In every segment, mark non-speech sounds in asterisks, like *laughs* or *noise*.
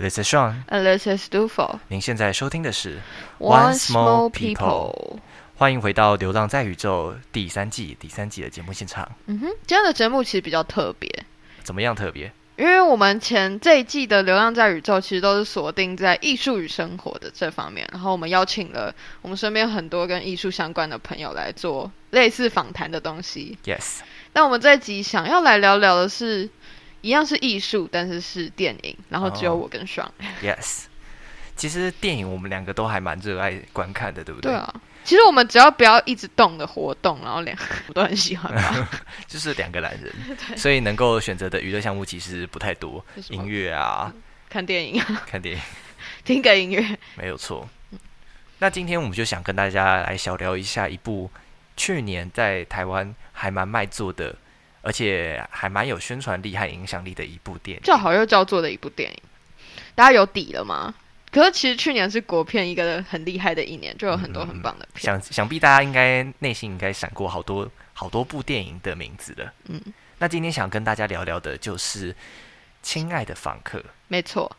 ，This is Sean，，and this is Dufo。您现在收听的是 One Small people。欢迎回到《流浪在宇宙》第三季第三季的节目现场。嗯哼，今天的节目其实比较特别，怎么样特别？因为我们前这一季的《流浪在宇宙》其实都是锁定在艺术与生活的这方面，然后我们邀请了我们身边很多跟艺术相关的朋友来做类似访谈的东西。Yes，那我们这一集想要来聊聊的是，一样是艺术，但是是电影，然后只有哦我跟爽。Yes，其实电影我们两个都还蛮热爱观看的，对不对？对啊，其实我们只要不要一直动的活动，然后两我都很喜欢吧。*laughs* 就是两个男人，*laughs* 所以能够选择的娱乐项目其实不太多，音乐啊，看电影，看电影 *laughs* 听个音乐。没有错。那今天我们就想跟大家来小聊一下一部去年在台湾还蛮卖座的，而且还蛮有宣传力和影响力的一部电影。叫好又叫座的一部电影，大家有底了吗？可是其实去年是国片一个很厉害的一年，就有很多很棒的片。想想必大家应该内心应该闪过好多好多部电影的名字了。嗯，那今天想跟大家聊聊的就是《亲爱的访客》。没错，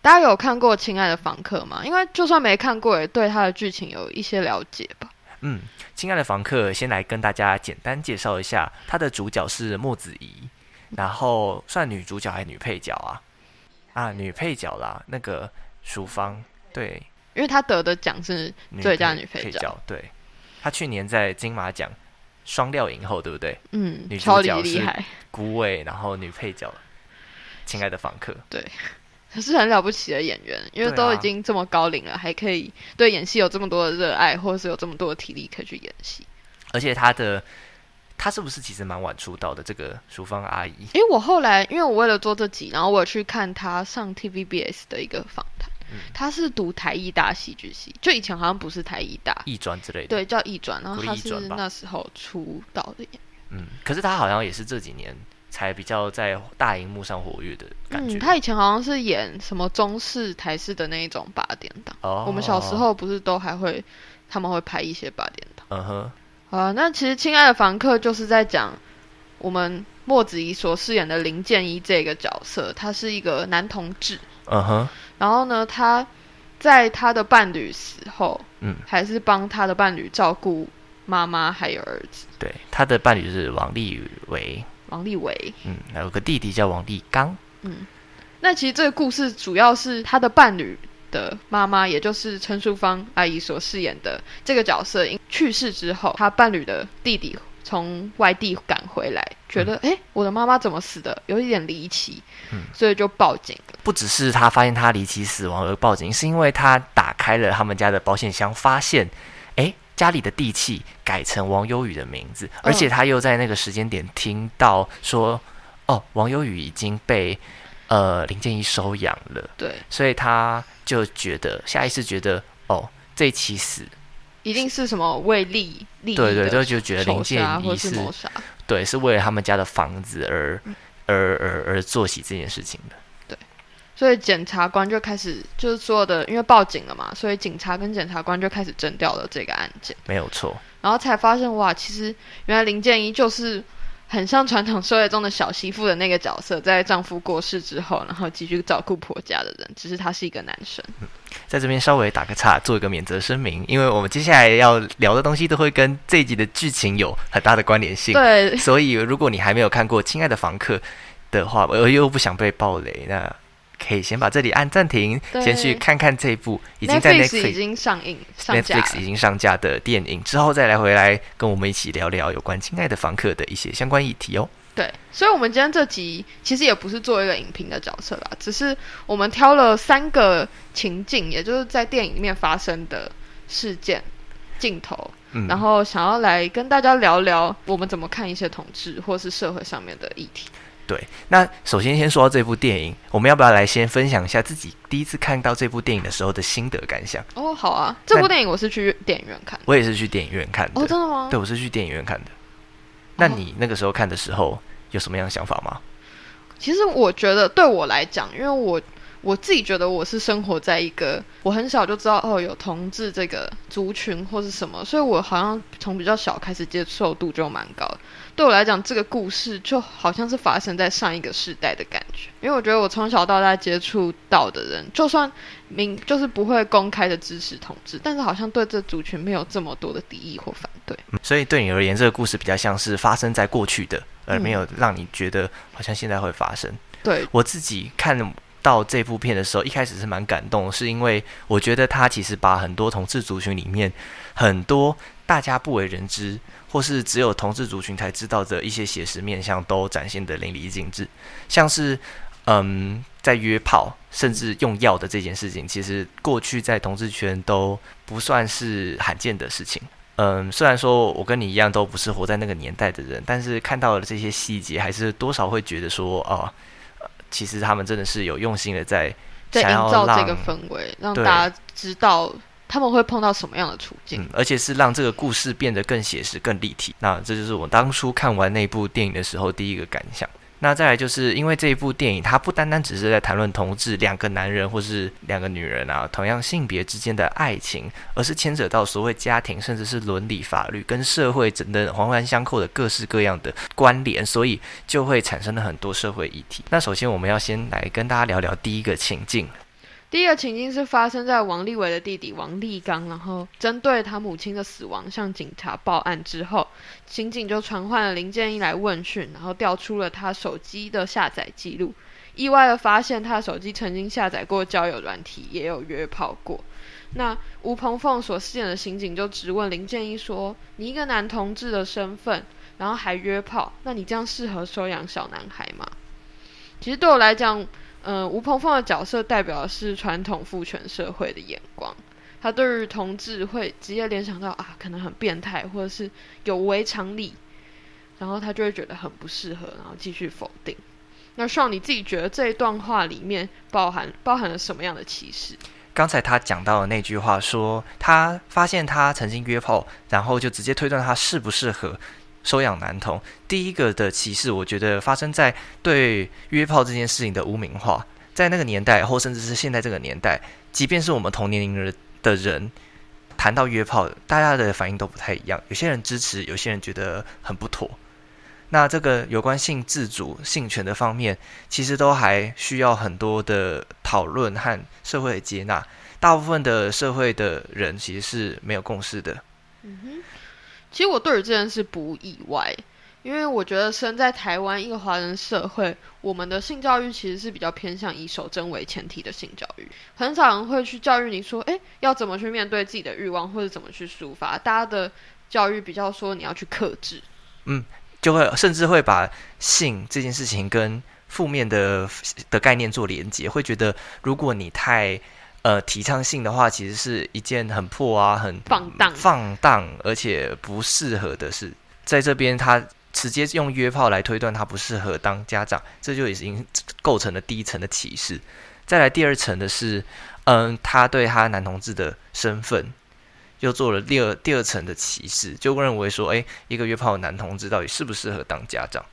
大家有看过《亲爱的房客》吗？因为就算没看过，也对它的剧情有一些了解吧。嗯，《亲爱的房客》先来跟大家简单介绍一下，它的主角是莫子仪，然后算女主角还是女配角啊？啊，女配角啦，那个淑芳，对，因为她得的奖是女最佳女配角。角，对，她去年在金马奖双料影后，对不对？嗯女，主角是厉害，孤味，然后女配角《亲爱的房客》，可是很了不起的演员，因为都已经这么高龄了，还可以对演戏有这么多的热爱，或者是有这么多的体力可以去演戏。而且他的他是不是其实蛮晚出道的？这个淑芳阿姨，诶，我后来因为我为了做这集，然后我有去看他上 TVBS 的一个访谈，嗯他是读台艺大戏剧系，就以前好像不是台艺大，艺专之类的，对，叫艺专，然后他是那时候出道的演员。嗯，可是他好像也是这几年才比较在大荧幕上活跃的感觉。嗯，他以前好像是演什么中式、台式的那一种八点档。哦，我们小时，候不是都还会，他们会拍一些八点档。嗯哼，啊，那其实《亲爱的房客》就是在讲我们莫子怡所饰演的林建一这个角色，他是一个男同志，嗯哼，然后呢，他在他的伴侣死后，嗯，还是帮他的伴侣照顾妈妈还有儿子对，他的伴侣是王立维，王立伟。嗯，还有个弟弟叫王立刚，嗯，那其实这个故事主要是他的伴侣的妈妈，也就是陈淑芳阿姨所饰演的这个角色，因去世之后，他伴侣的弟弟从外地赶回来，觉得哎，我的妈妈怎么死的，有一点离奇，嗯。所以就报警。了。不只是他发现他离奇死亡而报警，是因为他打开了他们家的保险箱，发现，诶，家里的地契改成王优宇的名字，而且他又在那个时间点听到说，哦，王优宇已经被呃林建一收养了，对，所以他就觉得下意识觉得，哦，这一起死，一定是什么为利利对对，的就就觉得林建一是。对，是为了他们家的房子而、而而而做起这件事情的。所以检察官就开始，就是所有的，因为报警了嘛，所以警察跟检察官就开始侦调了这个案件，没有错，然后才发现哇，其实原来林建一就是很像传统社会中的小媳妇的那个角色，在丈夫过世之后，然后继续照顾婆家的人，只是他是一个男生。*laughs* 在这边稍微打个岔，做一个免责声明，因为我们接下来要聊的东西都会跟这一集的剧情有很大的关联性，对，所以如果你还没有看过《亲爱的房客》的话，我又不想被暴雷，那可以先把这里按暂停，先去看看这部已经在 Netflix 已经上映上架 Netflix 已。经上架的电影，之后再来回来跟我们一起聊聊有关《亲爱的房客》的一些相关议题哦。对，所以，我们今天这集其实也不是做一个影评的角色啦，只是我们挑了三个情境，也就是在电影里面发生的事件镜头，嗯，然后想要来跟大家聊聊我们怎么看一些统治或是社会上面的议题。对，那首先先说到这部电影，我们要不要来先分享一下自己第一次看到这部电影的时候的心得感想？哦，好啊，这部电影我是去电影院看的。我也是去电影院看的，哦，真的吗？对，我是去电影院看的。那你那个时候看的时候有什么样的想法吗？其实我觉得对我来讲，因为我我自己觉得我是生活在一个我很小就知道哦有同志这个族群或是什么，所以我好像从比较小开始接受度就蛮高的。对我来讲，这个故事就好像是发生在上一个时代的感觉，因为我觉得我从小到大接触到的人，就算明就是不会公开的支持同志，但是好像对这族群没有这么多的敌意或反对。所以对你而言，这个故事比较像是发生在过去的，而没有让你觉得好像现在会发生。对我自己看。到这部片的时候，一开始是蛮感动，是因为我觉得他其实把很多同志族群里面很多大家不为人知，或是只有同志族群才知道的一些写实面相，都展现的淋漓尽致。像是嗯，在约炮甚至用药的这件事情，其实过去在同志圈都不算是罕见的事情。嗯，虽然说我跟你一样都不是活在那个年代的人，但是看到了这些细节，还是多少会觉得说啊。其实他们真的是有用心的在在营造这个氛围，让大家知道他们会碰到什么样的处境，而且是让这个故事变得更写实、更立体。那这就是我当初看完那部电影的时候第一个感想。那再来就是因为这一部电影，它不单单只是在谈论同志两个男人或是两个女人啊，同样性别之间的爱情，而是牵扯到所谓家庭，甚至是伦理、法律跟社会整的环环相扣的各式各样的关联，所以就会产生了很多社会议题。那首先我们要先来跟大家聊聊第一个情境。第一个情境是发生在王立伟的弟弟王立刚，然后针对他母亲的死亡向警察报案之后，刑警就传唤了林建一来问讯，然后调出了他手机的下载记录，意外的发现他手机曾经下载过交友软体，也有约炮过。那吴鹏凤所饰演的刑警就质问林建一说：“你一个男同志的身份，然后还约炮，那你这样适合收养小男孩吗？”其实对我来讲。嗯，吴鹏凤的角色代表的是传统父权社会的眼光，他对于同志会直接联想到啊，可能很变态，或者是有违常理，然后他就会觉得很不适合，然后继续否定。那上你自己觉得这一段话里面包含包含了什么样的歧视？刚才他讲到的那句话，说他发现他曾经约炮，然后就直接推断他适不适合。收养男童，第一个的歧视，我觉得发生在对约炮这件事情的污名化。在那个年代，或甚至是现在这个年代，即便是我们同年龄人的人谈到约炮，大家的反应都不太一样。有些人支持，有些人觉得很不妥。那这个有关性自主、性权的方面，其实都还需要很多的讨论和社会的接纳。大部分的社会的人其实是没有共识的。嗯哼。其实我对于这件事不意外，因为我觉得生在台湾一个华人社会，我们的性教育其实是比较偏向以守贞为前提的性教育，很少人会去教育你说，哎，要怎么去面对自己的欲望，或者怎么去抒发。大家的教育比较说你要去克制，嗯，就会甚至会把性这件事情跟负面的的概念做连接，会觉得如果你太。呃，提倡性的话，其实是一件很破啊、很放荡、放荡，而且不适合的事。在这边，他直接用约炮来推断他不适合当家长，这就已经构成了第一层的歧视。再来第二层的是，嗯，他对他男同志的身份又做了第二第二层的歧视，就认为说，哎，一个约炮的男同志到底适不适合当家长？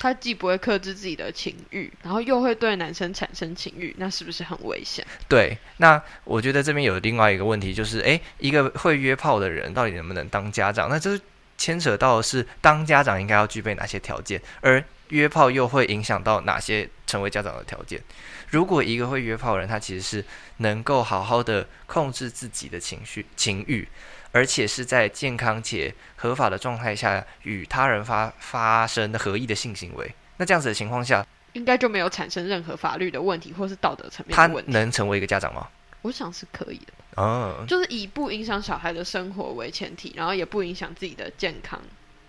他既不会克制自己的情欲，然后又会对男生产生情欲，那是不是很危险？对，那我觉得这边有另外一个问题，就是诶，一个会约炮的人到底能不能当家长？那这牵扯到的是当家长应该要具备哪些条件，而约炮又会影响到哪些成为家长的条件？如果一个会约炮的人，他其实是能够好好的控制自己的情绪、情欲。而且是在健康且合法的状态下与他人发发生合意的性行为，那这样子的情况下，应该就没有产生任何法律的问题或是道德层面的问题。他能成为一个家长吗？我想是可以的。哦，就是以不影响小孩的生活为前提，然后也不影响自己的健康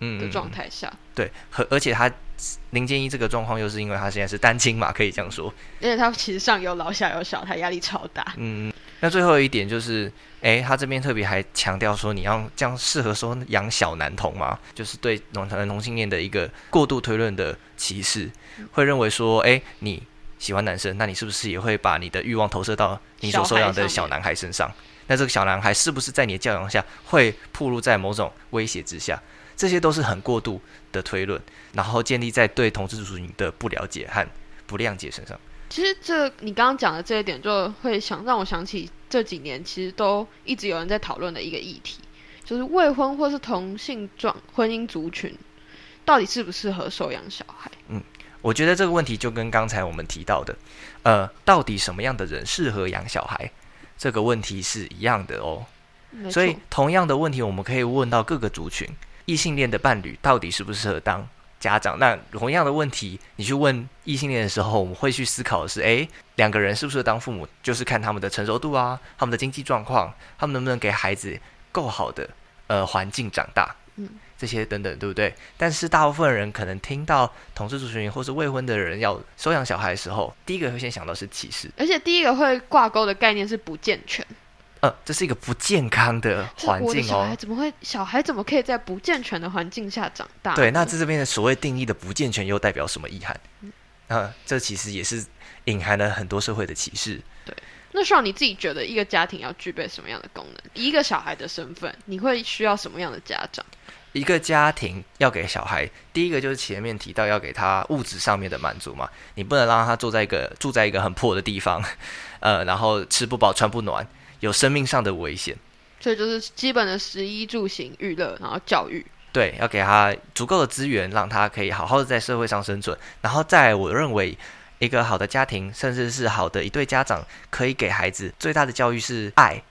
的状态下。对，和而且他林建一这个状况又是因为他现在是单亲嘛，可以这样说。而且他其实上有老下有小，他压力超大。嗯。那最后一点就是，哎，他这边特别还强调说，你要这样适合说养小男童吗？就是对农男同性恋的一个过度推论的歧视，会认为说，哎，你喜欢男生，那你是不是也会把你的欲望投射到你所收养的小男孩身上？那这个小男孩是不是在你的教养下会暴露在某种威胁之下？这些都是很过度的推论，然后建立在对同志族群的不了解和不谅解身上。其实这你刚刚讲的这一点，就会想让我想起这几年其实都一直有人在讨论的一个议题，就是未婚或是同性状婚姻族群到底适不适合收养小孩？嗯，我觉得这个问题就跟刚才我们提到的，呃，到底什么样的人适合养小孩这个问题是一样的哦。所以同样的问题，我们可以问到各个族群，异性恋的伴侣到底适不适合当？家长，那同样的问题，你去问异性恋的时候，我们会去思考的是：诶，两个人是不是当父母，就是看他们的成熟度啊，他们的经济状况，他们能不能给孩子够好的呃环境长大，嗯，这些等等，对不对？但是大部分人可能听到同志族群或是未婚的人要收养小孩的时候，第一个会先想到是歧视，而且第一个会挂钩的概念是不健全。呃，这是一个不健康的环境哦。小孩怎么会？小孩怎么可以在不健全的环境下长大？对，那在这边的所谓定义的不健全，又代表什么意涵？啊，这其实也是隐含了很多社会的歧视。对，那需要你自己觉得一个家庭要具备什么样的功能？一个小孩的身份，你会需要什么样的家长？一个家庭要给小孩，第一个就是前面提到要给他物质上面的满足嘛，你不能让他坐在一个住在一个很破的地方，呃，然后吃不饱穿不暖。有生命上的危险，所以就是基本的食衣住行娱乐，然后教育，对，要给他足够的资源，让他可以好好的在社会上生存。然后，在我认为，一个好的家庭，甚至是好的一对家长，可以给孩子最大的教育是爱，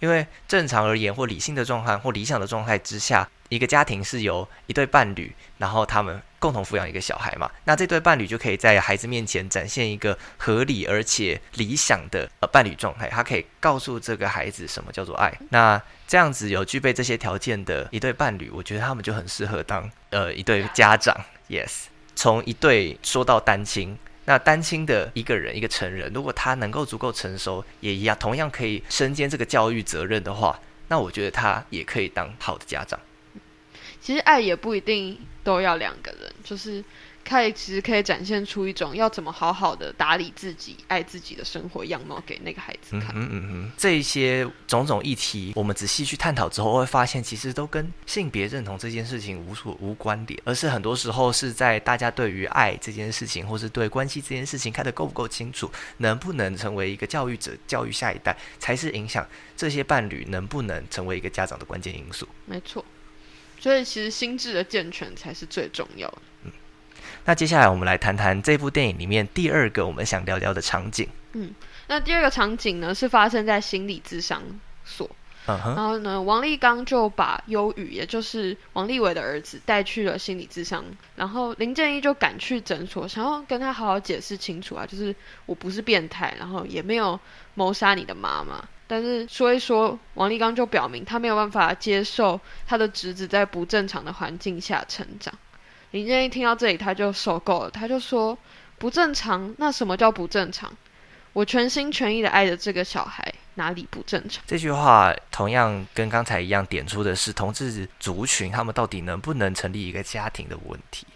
因为正常而言，或理性的状态，或理想的状态之下。一个家庭是由一对伴侣，然后他们共同抚养一个小孩嘛？那这对伴侣就可以在孩子面前展现一个合理而且理想的呃伴侣状态，他可以告诉这个孩子什么叫做爱。那这样子有具备这些条件的一对伴侣，我觉得他们就很适合当呃一对家长。Yes，从一对说到单亲，那单亲的一个人一个成人，如果他能够足够成熟，也一样同样可以身兼这个教育责任的话，那我觉得他也可以当好的家长。其实爱也不一定都要两个人，就是可以其实可以展现出一种要怎么好好的打理自己、爱自己的生活样貌给那个孩子看。嗯嗯嗯，这一些种种议题，我们仔细去探讨之后，会发现其实都跟性别认同这件事情无所无关联，而是很多时候是在大家对于爱这件事情，或是对关系这件事情看得够不够清楚，能不能成为一个教育者，教育下一代，才是影响这些伴侣能不能成为一个家长的关键因素。没错。所以其实心智的健全才是最重要的。嗯，那接下来我们来谈谈这部电影里面第二个我们想聊聊的场景。嗯，那第二个场景呢是发生在心理智商所。嗯哼。然后呢，王立刚就把忧郁，也就是王立伟的儿子带去了心理智商，然后林建一就赶去诊所，想要跟他好好解释清楚啊，就是我不是变态，然后也没有谋杀你的妈妈。但是说一说，王立刚就表明他没有办法接受他的侄子在不正常的环境下成长。林建一听到这里，他就受够了，他就说：“不正常？那什么叫不正常？我全心全意的爱着这个小孩，哪里不正常？”这句话同样跟刚才一样，点出的是同志族群他们到底能不能成立一个家庭的问题。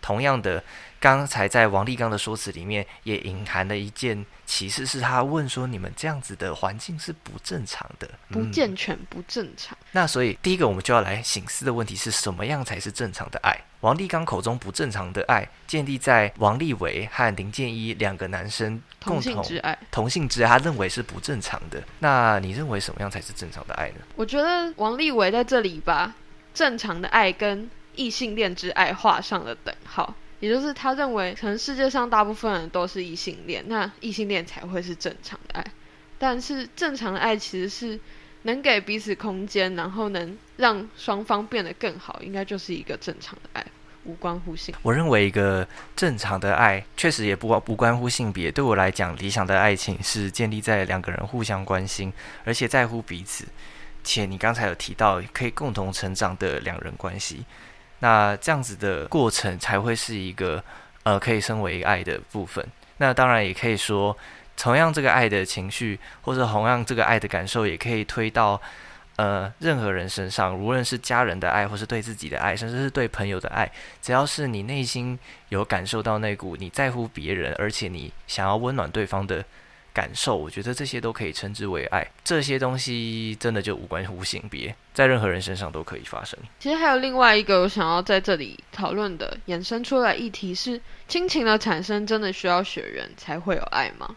同样的。刚才在王立刚的说辞里面，也隐含了一件歧视，是他问说：“你们这样子的环境是不正常的，不健全，不正常。”那所以第一个我们就要来醒思的问题是什么样才是正常的爱？王立刚口中不正常的爱，建立在王立伟和林建一两个男生共同之爱，同性之爱，他认为是不正常的。那你认为什么样才是正常的爱呢？我觉得王立伟在这里把正常的爱跟异性恋之爱画上了等号。也就是他认为，可能世界上大部分人都是异性恋，那异性恋才会是正常的爱。但是正常的爱其实是能给彼此空间，然后能让双方变得更好，应该就是一个正常的爱，无关乎性。我认为一个正常的爱确实也不不关乎性别。对我来讲，理想的爱情是建立在两个人互相关心，而且在乎彼此，且你刚才有提到可以共同成长的两人关系。那这样子的过程才会是一个呃可以称为爱的部分。那当然也可以说，同样这个爱的情绪，或者同样这个爱的感受，也可以推到呃任何人身上，无论是家人的爱，或是对自己的爱，甚至是对朋友的爱。只要是你内心有感受到那股你在乎别人，而且你想要温暖对方的感受，我觉得这些都可以称之为爱。这些东西真的就无关乎性别，在任何人身上都可以发生。其实还有另外一个我想要在这里讨论的衍生出来议题是：亲情的产生真的需要血缘才会有爱吗？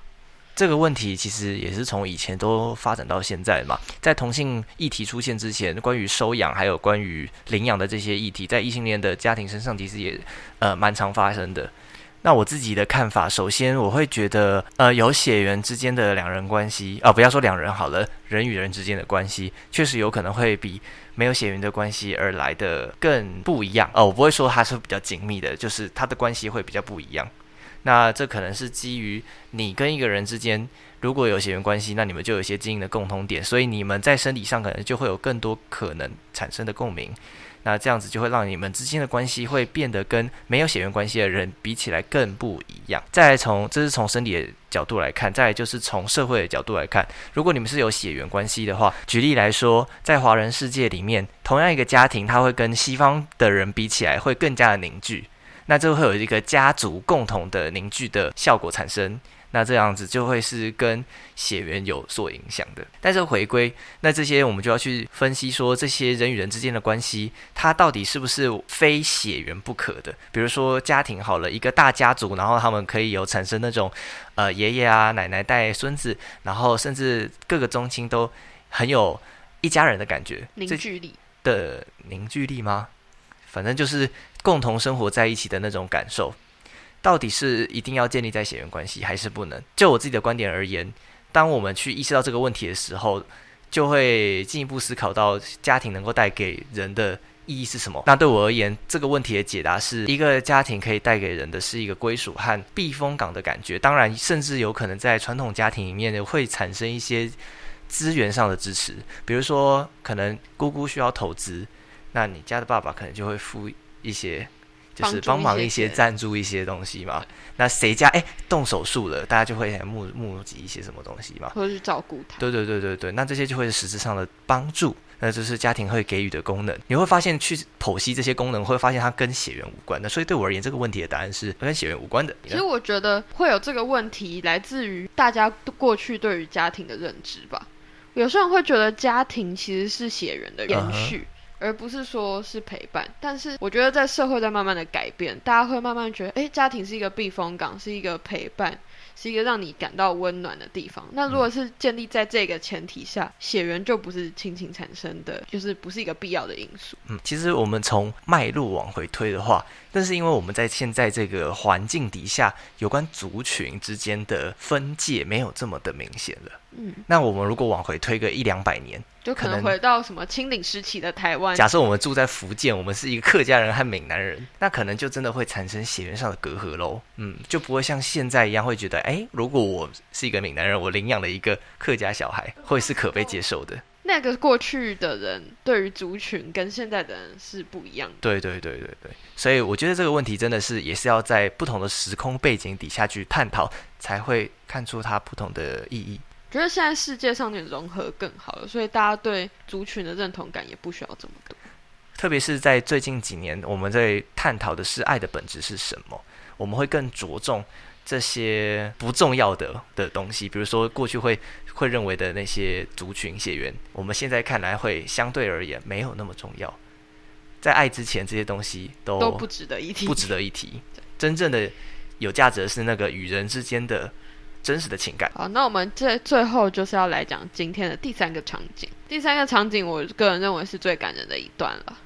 这个问题其实也是从以前都发展到现在嘛。在同性议题出现之前，关于收养还有关于领养的这些议题，在异性恋的家庭身上其实也呃蛮常发生的。那我自己的看法，首先我会觉得，呃，有血缘之间的两人关系啊，不要说两人好了，人与人之间的关系，确实有可能会比没有血缘的关系而来的更不一样哦。我不会说它是比较紧密的，就是它的关系会比较不一样。那这可能是基于你跟一个人之间如果有血缘关系，那你们就有一些基因的共同点，所以你们在生理上可能就会有更多可能产生的共鸣。那这样子就会让你们之间的关系会变得跟没有血缘关系的人比起来更不一样。再来从这是从生理的角度来看，再来就是从社会的角度来看，如果你们是有血缘关系的话，举例来说，在华人世界里面，同样一个家庭，它会跟西方的人比起来会更加的凝聚。那就会有一个家族共同的凝聚的效果产生，那这样子就会是跟血缘有所影响的。但是回归，那这些我们就要去分析说，这些人与人之间的关系，它到底是不是非血缘不可的？比如说家庭好了，一个大家族，然后他们可以有产生那种呃爷爷啊奶奶带孙子，然后甚至各个宗亲都很有一家人的感觉，凝聚力的凝聚力吗？反正就是共同生活在一起的那种感受，到底是一定要建立在血缘关系，还是不能？就我自己的观点而言，当我们去意识到这个问题的时候，就会进一步思考到家庭能够带给人的意义是什么。那对我而言，这个问题的解答是一个家庭可以带给人的是一个归属和避风港的感觉。当然，甚至有可能在传统家庭里面，会产生一些资源上的支持，比如说可能姑姑需要投资。那你家的爸爸可能就会付一些，就是帮忙一些赞助一些东西嘛。那谁家哎动手术了，大家就会募募集一些什么东西嘛，或者去照顾他。对对对对对，那这些就会是实质上的帮助，那就是家庭会给予的功能。你会发现去剖析这些功能，会发现它跟血缘无关的。所以对我而言，这个问题的答案是跟血缘无关的。其实我觉得会有这个问题，来自于大家过去对于家庭的认知吧。有些人会觉得家庭其实是血缘的延续。而不是说是陪伴，但是我觉得在社会在慢慢的改变，大家会慢慢觉得，哎，家庭是一个避风港，是一个陪伴。是一个让你感到温暖的地方。那如果是建立在这个前提下，血缘就不是亲情产生的，就是不是一个必要的因素。嗯，其实我们从脉络往回推的话，但是因为我们在现在这个环境底下，有关族群之间的分界没有这么的明显了。嗯，那我们如果往回推个一两百年，就可能回到什么清领时期的台湾。假设我们住在福建，我们是一个客家人和闽南人，那可能就真的会产生血缘上的隔阂喽。嗯，就不会像现在一样会觉得。哎，如果我是一个闽南人，我领养了一个客家小孩，会是可被接受的。那个过去的人对于族群跟现在的人是不一样的。对对对对对，所以我觉得这个问题真的是也是要在不同的时空背景底下去探讨，才会看出它不同的意义。觉得现在世界上的融合更好了，所以大家对族群的认同感也不需要这么多。特别是在最近几年，我们在探讨的是爱的本质是什么，我们会更着重。这些不重要的的东西，比如说过去会会认为的那些族群血缘，我们现在看来会相对而言没有那么重要。在爱之前，这些东西都都不值得一提，不值得一提。*laughs* 真正的有价值的是那个与人之间的真实的情感。好，那我们这最后就是要来讲今天的第三个场景。第三个场景，我个人认为是最感人的一段了。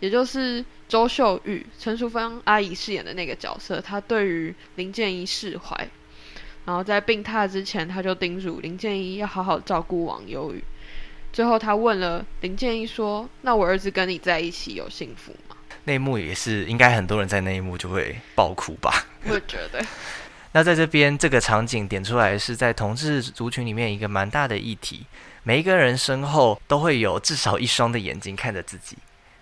也就是周秀玉、陈淑芳阿姨饰演的那个角色，她对于林建一释怀，然后在病榻之前，她就叮嘱林建一要好好照顾王忧郁。最后，她问了林建一说：“那我儿子跟你在一起有幸福吗？”那一幕也是，应该很多人在那一幕就会爆哭吧？我觉得。那在这边这个场景点出来，是在同志族群里面一个蛮大的议题。每一个人身后都会有至少一双的眼睛看着自己。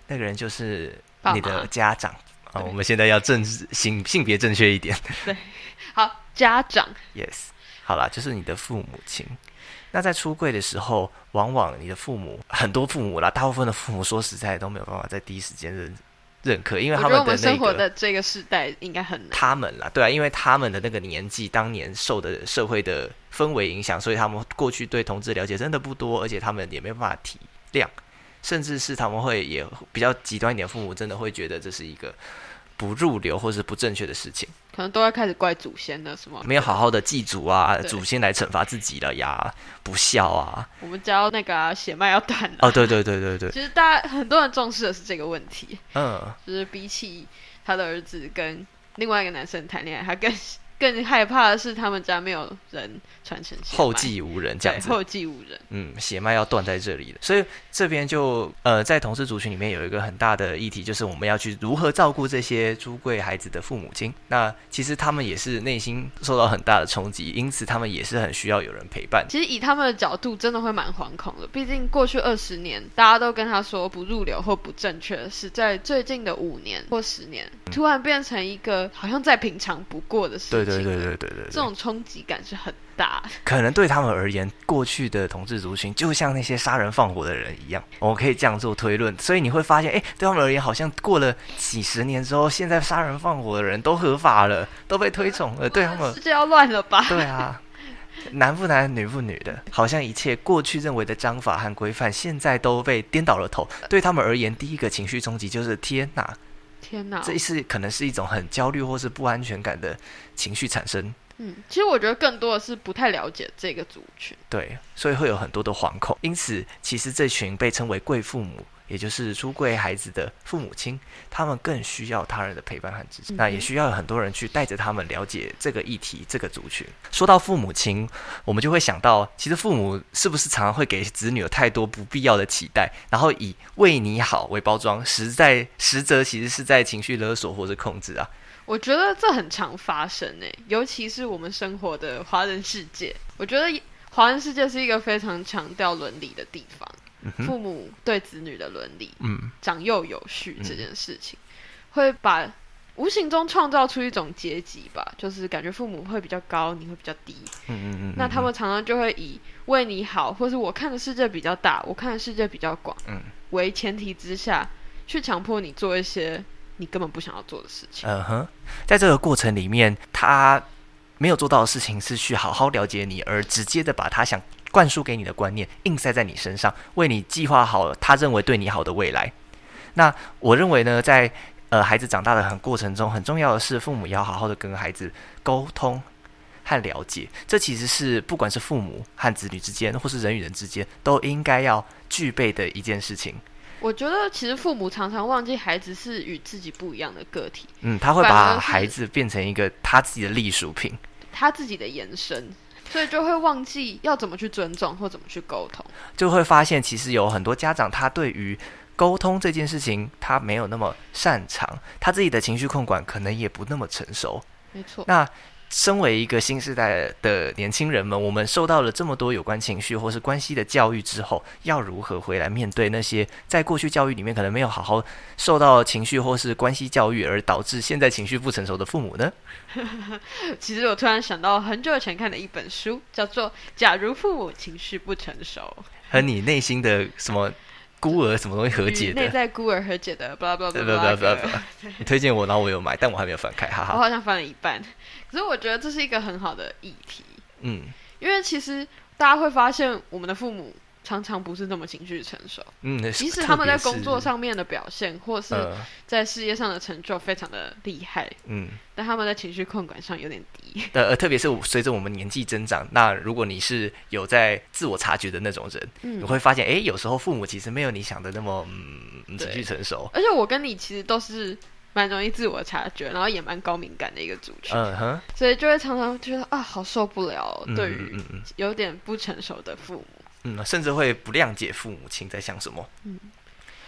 那个人就是你的家长啊！我们现在要正性性别正确一点。对，好，家长。Yes，好啦，就是你的父母亲。那在出柜的时候，往往你的父母，很多父母啦，大部分的父母，说实在都没有办法在第一时间认认可，因为他们的那个生活的这个时代应该很难。他们啦，对啊，因为他们的那个年纪，当年受的社会的氛围影响，所以他们过去对同志了解真的不多，而且他们也没办法体谅，甚至是他们会也比较极端一点，父母真的会觉得这是一个不入流或是不正确的事情，可能都要开始怪祖先了，是吗？没有好好的祭祖啊，祖先来惩罚自己了呀，不孝啊，我们家要那个、啊、血脉要断了。哦，对对对对对，其实大家很多人重视的是这个问题，嗯，就是比起他的儿子跟另外一个男生谈恋爱，他更更害怕的是他们家没有人传承血脉后继无人这样子，后继无人。嗯，血脉要断在这里了，所以这边就呃，在同事族群里面有一个很大的议题，就是我们要去如何照顾这些朱贵孩子的父母亲。那其实他们也是内心受到很大的冲击，因此他们也是很需要有人陪伴。其实以他们的角度，真的会蛮惶恐的。毕竟过去二十年，大家都跟他说不入流或不正确是，在最近的五年或十年，突然变成一个好像再平常不过的事情。对对对对对对对，这种冲击感是很大的。可能对他们而言，过去的统治族群就像那些杀人放火的人一样，我可以这样做推论。所以你会发现，哎，对他们而言，好像过了几十年之后，现在杀人放火的人都合法了，都被推崇了，对他们世界要乱了吧？对啊，男不男女不女的，好像一切过去认为的章法和规范，现在都被颠倒了头。对他们而言，第一个情绪冲击就是天哪，天哪！这是可能是一种很焦虑或是不安全感的情绪产生。嗯，其实我觉得更多的是不太了解这个族群。对，所以会有很多的惶恐。因此，其实这群被称为贵父母，也就是出柜孩子的父母亲，他们更需要他人的陪伴和支持。嗯那也需要有很多人去带着他们了解这个议题、这个族群。说到父母亲，我们就会想到，其实父母是不是常常会给子女有太多不必要的期待，然后以为你好为包装，实在实则其实是在情绪勒索或者控制啊。我觉得这很常发生诶，尤其是我们生活的华人世界。我觉得华人世界是一个非常强调伦理的地方，父母对子女的伦理、嗯。长幼有序嗯。这件事情，会把无形中创造出一种阶级吧，就是感觉父母会比较高，你会比较低。嗯嗯嗯，那他们常常就会以为你好，或是我看的世界比较大，我看的世界比较广嗯。为前提之下，去强迫你做一些你根本不想要做的事情。嗯哼，在这个过程里面，他没有做到的事情是去好好了解你，而直接的把他想灌输给你的观念硬塞在你身上，为你计划好他认为对你好的未来。那我认为呢，在呃孩子长大的很过程中，很重要的是父母也要好好的跟孩子沟通和了解，这其实是不管是父母和子女之间，或是人与人之间，都应该要具备的一件事情。我觉得其实父母常常忘记孩子是与自己不一样的个体，嗯，他会把孩子变成一个他自己的隶属品。他自己的延伸，所以就会忘记要怎么去尊重或怎么去沟通。就会发现，其实有很多家长他对于沟通这件事情，他没有那么擅长，他自己的情绪控管可能也不那么成熟。没错，那身为一个新时代的年轻人们，我们受到了这么多有关情绪或是关系的教育之后，要如何回来面对那些在过去教育里面可能没有好好受到情绪或是关系教育，而导致现在情绪不成熟的父母呢？其实我突然想到很久以前看的一本书，叫做《假如父母情绪不成熟和你内心的什么孤儿什么东西和解的内？在孤儿和解的》，blah blah 不 blah 不 blah 不不不，你推荐我，然后我有买，但我还没有翻开，哈哈。我好像翻了一半。可是我觉得这是一个很好的议题，嗯。因为其实大家会发现，我们的父母常常不是那么情绪成熟，嗯，即使他们在工作上，面的表现，或是呃。在事业上的成就非常的厉害，嗯，但他们在情绪控管上有点低。*laughs* 呃呃，特别是随着我们年纪增长，那如果你是有在自我察觉的那种人，嗯。你嗯，会发现，哎，有时候父母其实没有你想的那么嗯情绪成熟。而且我跟你其实都是蛮容易自我察觉，然后也蛮高敏感的一个族群，嗯哼，所以就会常常觉得啊，好受不了对于有点不成熟的父母。嗯，甚至会不谅解父母亲在想什么。嗯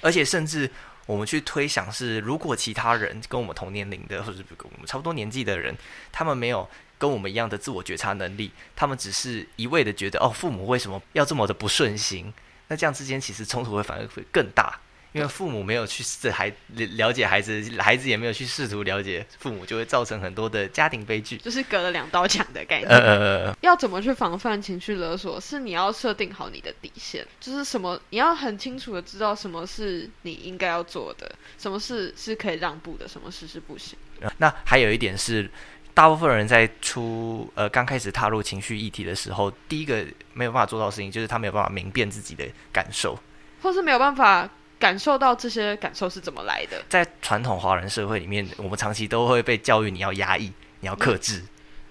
而且甚至我们去推想是，如果其他人跟我们同年龄的，或者是跟我们差不多年纪的人，他们没有跟我们一样的自我觉察能力，他们只是一味的觉得哦，父母为什么要这么的不顺心？那这样之间其实冲突会反而会更大，因为父母没有去试孩了解孩子，孩子也没有去试图了解父母，就会造成很多的家庭悲剧。就是隔了两道墙的概念。要怎么去防范情绪勒索？是你要设定好你的底线，就是什么你要很清楚的知道什么是你应该要做的，什么事是可以让步的，什么事是不行。那还有一点是。大部分人在出呃刚开始踏入情绪议题的时候，第一个没有办法做到的事情，就是他没有办法明辨自己的感受，或是没有办法感受到这些感受是怎么来的。在传统华人社会里面，我们长期都会被教育你要压抑，你要克制，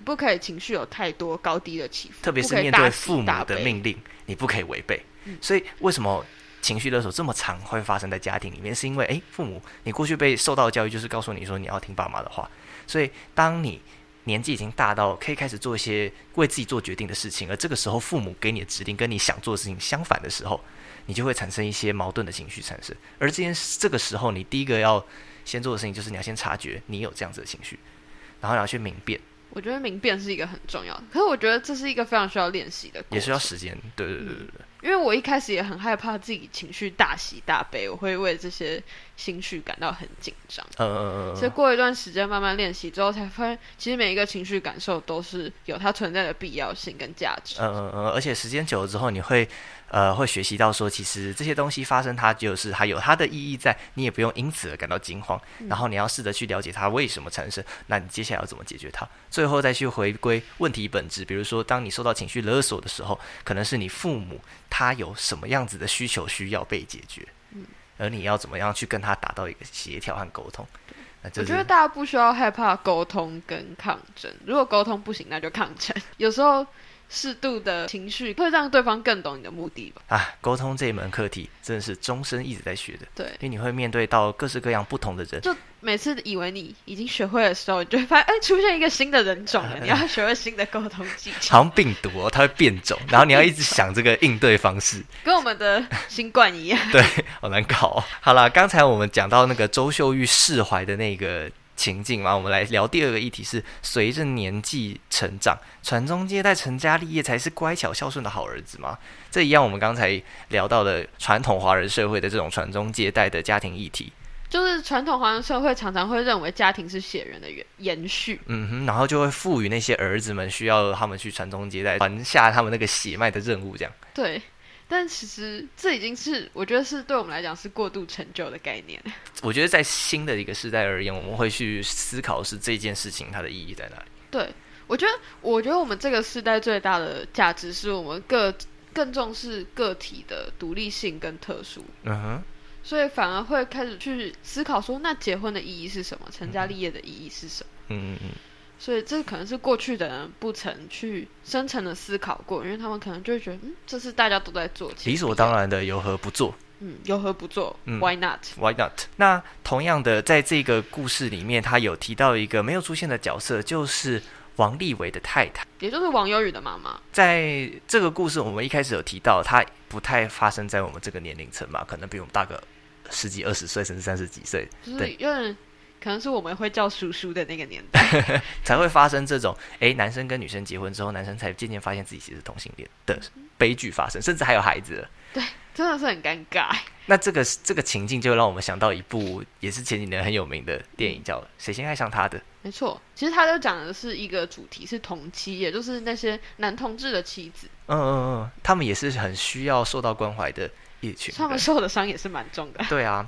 不可以情绪有太多高低的起伏，特别是面对父母的命令，你不可以违背。所以为什么情绪勒索这么常会发生在家庭里面？是因为诶，父母你过去被受到的教育就是告诉你说你要听爸妈的话。所以，当你年纪已经大到可以开始做一些为自己做决定的事情，而这个时候父母给你的指令跟你想做的事情相反的时候，你就会产生一些矛盾的情绪产生。而这件这个时候，你第一个要先做的事情就是你要先察觉你有这样子的情绪，然后你要去明辨。我觉得明辨是一个很重要的，可是我觉得这是一个非常需要练习的，也需要时间。对对对对对。因为我一开始也很害怕自己情绪大喜大悲，我会为这些情绪感到很紧张。嗯嗯嗯。所以过一段时间慢慢练习之后，才发现其实每一个情绪感受都是有它存在的必要性跟价值。嗯嗯嗯。而且时间久了之后，你会呃会学习到说，其实这些东西发生，它就是还有它的意义在，你也不用因此而感到惊慌。然后你要试着去了解它为什么产生，那你接下来要怎么解决它？最后再去回归问题本质。比如说，当你受到情绪勒索的时候，可能是你父母。他有什么样子的需求需要被解决？嗯，而你要怎么样去跟他达到一个协调和沟通？我觉得大家不需要害怕沟通跟抗争，如果沟通不行，那就抗争。有时候。适度的情绪会让对方更懂你的目的吧。啊，沟通这一门课题真的是终身一直在学的。对，因为你会面对到各式各样不同的人。就每次以为你已经学会的时候，你就会发现，哎，出现一个新的人种了。*laughs* 你要学会新的沟通技巧。好像病毒哦，它会变种，然后你要一直想这个应对方式。跟我们的新冠一样。*laughs* 对，好难搞。哦好了，刚才我们讲到那个周秀玉释怀的那个。情境嘛，我们来聊第二个议题是：随着年纪成长，传宗接代、成家立业才是乖巧孝顺的好儿子吗？这一样，我们刚才聊到的传统华人社会的这种传宗接代的家庭议题，就是传统华人社会常常会认为家庭是血缘的延延续，嗯哼，然后就会赋予那些儿子们需要他们去传宗接代、传下他们那个血脉的任务，这样对。但其实这已经是我觉得是对我们来讲是过度成就的概念。*laughs* 我觉得在新的一个时代而言，我们会去思考是这件事情它的意义在哪里。对，我觉得我觉得我们这个时代最大的价值是我们各更重视个体的独立性跟特殊。嗯哼。所以反而会开始去思考说，那结婚的意义是什么？成家立业的意义是什么？嗯嗯嗯。所以这可能是过去的人不曾去深层的思考过，因为他们可能就会觉得，嗯，这是大家都在做，理所当然的，有何不做？嗯，有何不做嗯？Why not？Why not？那同样的，在这个故事里面，他有提到一个没有出现的角色，就是王立伟的太太，也就是王优宇的妈妈。在这个故事，我们一开始有提到，他不太发生在我们这个年龄层嘛，可能比我们大个十几、二十岁，甚至三十几岁，对，有点。可能是我们会叫叔叔的那个年代，*laughs* 才会发生这种哎，男生跟女生结婚之后，男生才渐渐发现自己其实是同性恋的悲剧发生，甚至还有孩子。对，真的是很尴尬。那这个这个情境就让我们想到一部也是前几年很有名的电影，叫《谁先爱上他的》。没错，其实他就讲的是一个主题是同妻，也就是那些男同志的妻子。嗯嗯嗯，他们也是很需要受到关怀的一群，他们受的伤也是蛮重的。对啊。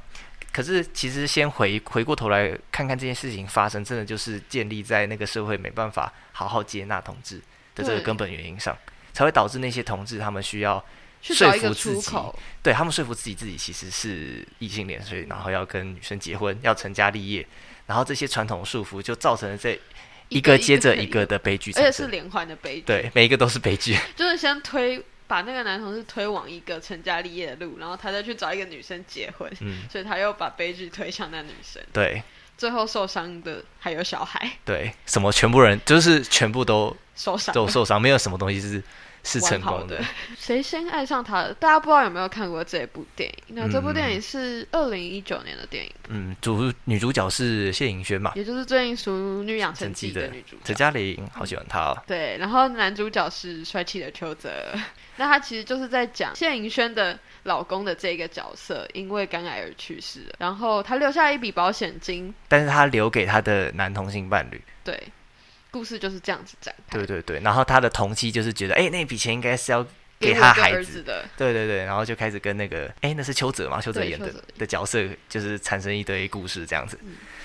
可是，其实先回回过头来看看这件事情发生，真的就是建立在那个社会没办法好好接纳同志的这个根本原因上，才会导致那些同志他们需要说服自己，对他们说服自己自己其实是异性恋，所以然后要跟女生结婚，要成家立业，然后这些传统束缚就造成了这一个接着一个的悲剧，而且是连环的悲剧，对，每一个都是悲剧，就是先推。把那个男同事推往一个成家立业的路，然后他再去找一个女生结婚，*laughs* 所以他又把悲剧推向那女生。对，最后受伤的还有小孩。对，什么全部人就是全部都受伤，都受伤，没有什么东西是是成功的。谁先 *laughs* 爱上他？大家不知道有没有看过这部电影？那这部电影是二零一九年的电影。嗯，主女主角是谢盈萱嘛？也就是最近《熟女养成记》的女主。陈嘉玲，好喜欢她哦。对，然后男主角是帅气的邱泽。那他其实就是在讲谢盈萱的老公的这个角色，因为肝癌而去世了，然后他留下一笔保险金，但是他留给他的男同性伴侣。对。故事就是这样子展开。对对对，然后他的同期就是觉得，哎，那笔钱应该是要给他孩子的。对对对，然后就开始跟那个，哎，那是邱泽嘛？邱泽演的的角色，就是产生一堆故事这样子。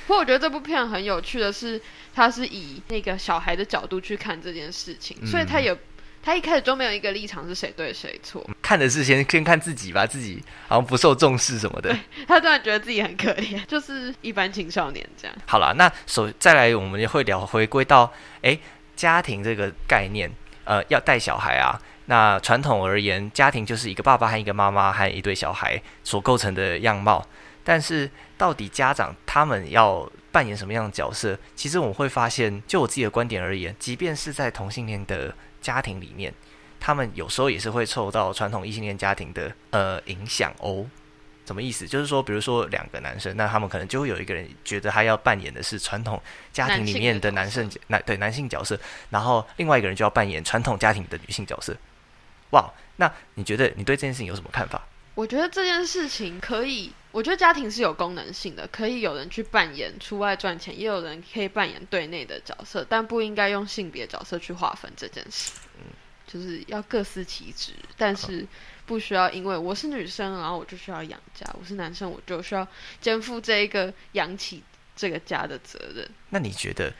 不过我觉得这部片很有趣的是，他是以那个小孩的角度去看这件事情，所以他也。他一开始就没有一个立场是谁对谁错，看的是先先看自己吧，自己好像不受重视什么的。他突然觉得自己很可怜，*laughs* 就是一般青少年这样。好了，那首再来，我们也会聊回归到哎家庭这个概念，呃，要带小孩啊。那传统而言，家庭就是一个爸爸和一个妈妈和一对小孩所构成的样貌。但是到底家长他们要扮演什么样的角色？其实我们会发现，就我自己的观点而言，即便是在同性恋的。家庭里面，他们有时候也是会受到传统异性恋家庭的呃影响哦。什么意思？就是说，比如说两个男生，那他们可能就会有一个人觉得他要扮演的是传统家庭里面的男生男对男性角色，然后另外一个人就要扮演传统家庭的女性角色。哇，那你觉得你对这件事情有什么看法？我觉得这件事情可以，我觉得家庭是有功能性的，可以有人去扮演出外赚钱，也有人可以扮演对内的角色，但不应该用性别角色去划分这件事。嗯，就是要各司其职，但是不需要因为我是女生，然后我就需要养家；我是男生，我就需要肩负这一个养起这个家的责任。那你觉得？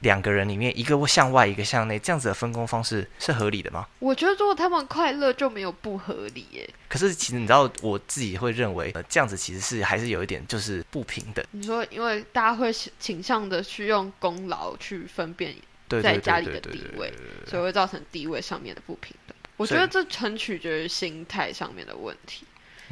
两个人里面，一个向外，一个向内，这样子的分工方式是合理的吗？我觉得如果他们快乐，就没有不合理耶。可是其实你知道，我自己会认为，呃，这样子其实是还是有一点就是不平等。你说，因为大家会倾向的去用功劳去分辨在家里的地位，所以会造成地位上面的不平等。我觉得这很取决于心态上面的问题。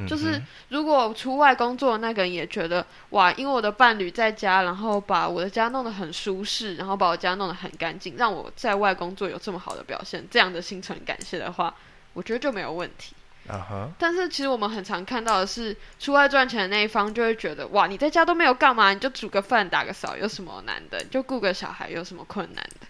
就是如果出外工作的那个人也觉得哇，因为我的伴侣在家，然后把我的家弄得很舒适，然后把我家弄得很干净，让我在外工作有这么好的表现，这样的心存感谢的话，我觉得就没有问题。但是其实我们很常看到的是，出外赚钱的那一方就会觉得哇，你在家都没有干嘛，你就煮个饭、打个扫，有什么难的？就顾个小孩，有什么困难的？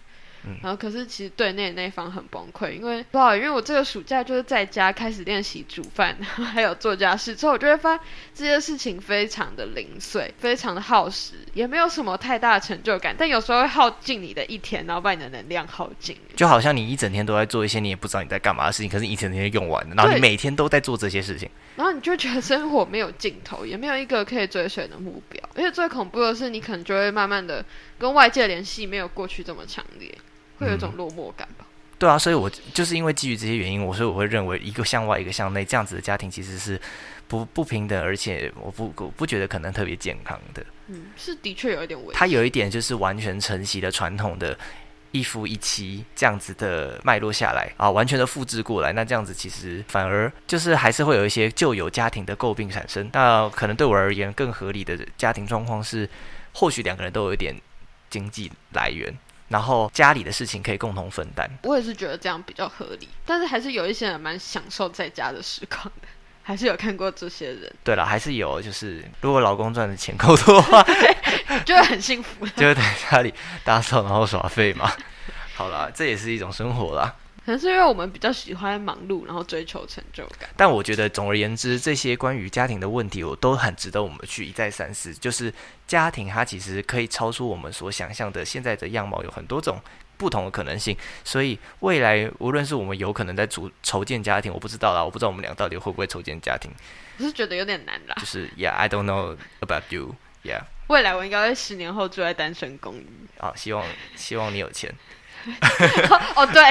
然后，可是其实对内那一方很崩溃，因为不好，因为我这个暑假就是在家开始练习煮饭，然 *laughs* 后还有做家事之后，我就会发现这些事情非常的零碎，非常的耗时，也没有什么太大的成就感。但有时候会耗尽你的一天，然后把你的能量耗尽。就好像你一整天都在做一些你也不知道你在干嘛的事情，可是一整天用完了，然后你每天都在做这些事情，然后你就觉得生活没有尽头，也没有一个可以追随的目标。而且最恐怖的是，你可能就会慢慢的跟外界联系没有过去这么强烈。会有一种落寞感吧？对啊，所以我就是因为基于这些原因，我所以我会认为一个向外，一个向内，这样子的家庭其实是不不平等，而且我不我不觉得可能特别健康的。嗯，是的确有一点危。它有一点就是完全承袭了传统的一夫一妻这样子的脉络下来啊，完全的复制过来。那这样子其实反而就是还是会有一些旧有家庭的诟病产生。那可能对我而言，更合理的家庭状况是，或许两个人都有一点经济来源。然后家里的事情可以共同分担，我也是觉得这样比较合理。但是还是有一些人蛮享受在家的时光的，还是有看过这些人。对了，还是有，就是如果老公赚的钱够多的话，*laughs* 就会很幸福，*laughs* 就会在家里打扫然后耍废嘛。好了，这也是一种生活啦。可能是因为我们比较喜欢忙碌，然后追求成就感。但我觉得，总而言之，这些关于家庭的问题，我都很值得我们去一再三思。就是家庭，它其实可以超出我们所想象的现在的样貌，有很多种不同的可能性。所以未来，无论是我们有可能在组筹建家庭，我不知道啦，我不知道我们俩到底会不会筹建家庭。我 *laughs* 是觉得有点难啦。就是 Yeah，I don't know about you. Yeah，未来我应该会十年后住在单身公寓。啊，希望希望你有钱。*laughs* 哦，对，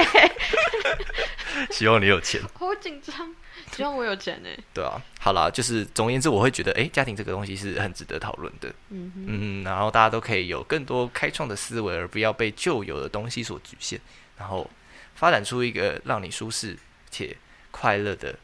*laughs* 希望你有钱。好紧张，希望我有钱呢。对啊，好了，就是总而言之，我会觉得，哎，家庭这个东西是很值得讨论的。嗯嗯，然后大家都可以有更多开创的思维，而不要被旧有的东西所局限，然后发展出一个让你舒适且快乐的、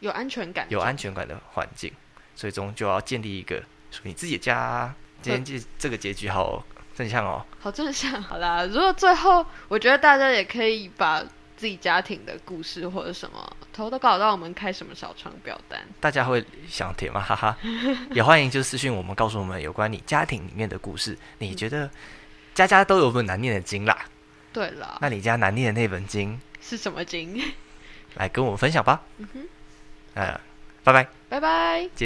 有安全感、有安全感的环境。最终就要建立一个属于你自己的家。今天这这个结局好。正向哦，好正向。好啦，如果最后我觉得大家也可以把自己家庭的故事或者什么，投都搞到我们开什么小窗表单，大家会想填吗？哈哈，*laughs* 也欢迎就私信我们，告诉我们有关你家庭里面的故事。你觉得家家都有本难念的经啦？对了，那你家难念的那本经是什么经？来跟我们分享吧。嗯哼，呃，拜拜，拜拜。